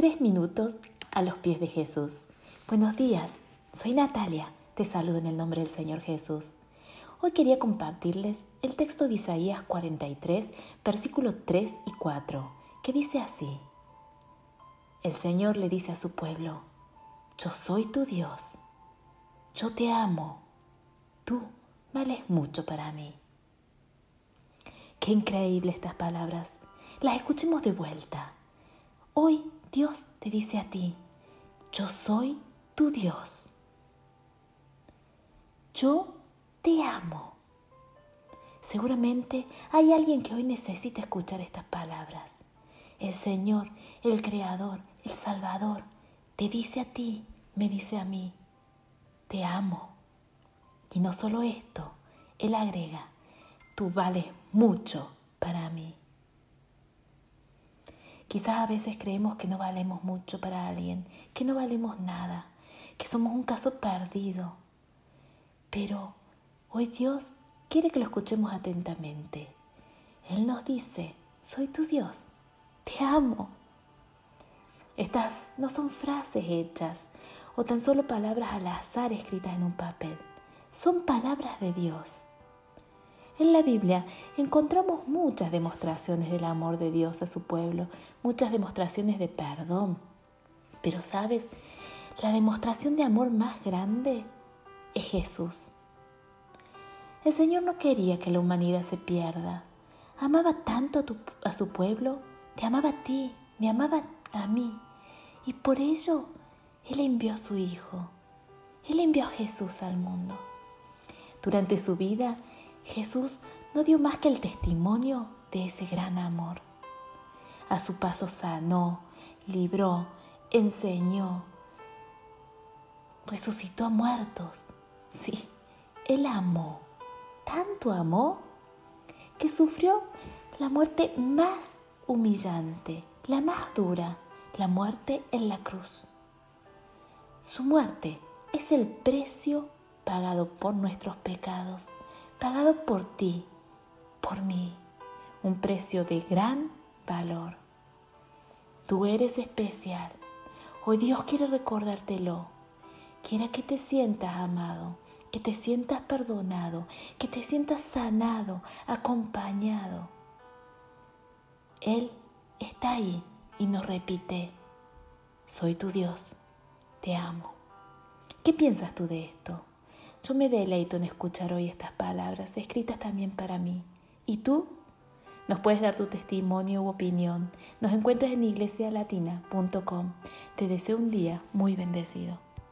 Tres minutos a los pies de Jesús. Buenos días, soy Natalia, te saludo en el nombre del Señor Jesús. Hoy quería compartirles el texto de Isaías 43, versículos 3 y 4, que dice así. El Señor le dice a su pueblo, yo soy tu Dios, yo te amo, tú vales mucho para mí. Qué increíble estas palabras. Las escuchemos de vuelta. Hoy Dios te dice a ti, yo soy tu Dios. Yo te amo. Seguramente hay alguien que hoy necesita escuchar estas palabras. El Señor, el Creador, el Salvador, te dice a ti, me dice a mí, te amo. Y no solo esto, Él agrega, tú vales mucho para mí. Quizás a veces creemos que no valemos mucho para alguien, que no valemos nada, que somos un caso perdido. Pero hoy Dios quiere que lo escuchemos atentamente. Él nos dice, soy tu Dios, te amo. Estas no son frases hechas o tan solo palabras al azar escritas en un papel, son palabras de Dios. En la Biblia encontramos muchas demostraciones del amor de Dios a su pueblo, muchas demostraciones de perdón. Pero sabes, la demostración de amor más grande es Jesús. El Señor no quería que la humanidad se pierda. Amaba tanto a, su pueblo, te amaba a ti, me amaba a mí. Y por ello Él envió a su Hijo. Él envió a Jesús al mundo. Durante su vida, Jesús no dio más que el testimonio de ese gran amor. A su paso sanó, libró, enseñó, resucitó a muertos. Sí, Él amó, tanto amó, que sufrió la muerte más humillante, la más dura, la muerte en la cruz. Su muerte es el precio pagado por nuestros pecados pagado por ti, por mí, un precio de gran valor. Tú eres especial. Hoy Dios quiere recordártelo. Quiere que te sientas amado, que te sientas perdonado, que te sientas sanado, acompañado. Él está ahí y nos repite, soy tu Dios, te amo. ¿Qué piensas tú de esto? Yo me deleito en escuchar hoy estas palabras escritas también para mí. ¿Y tú? Nos puedes dar tu testimonio u opinión. Nos encuentras en iglesialatina.com. Te deseo un día muy bendecido.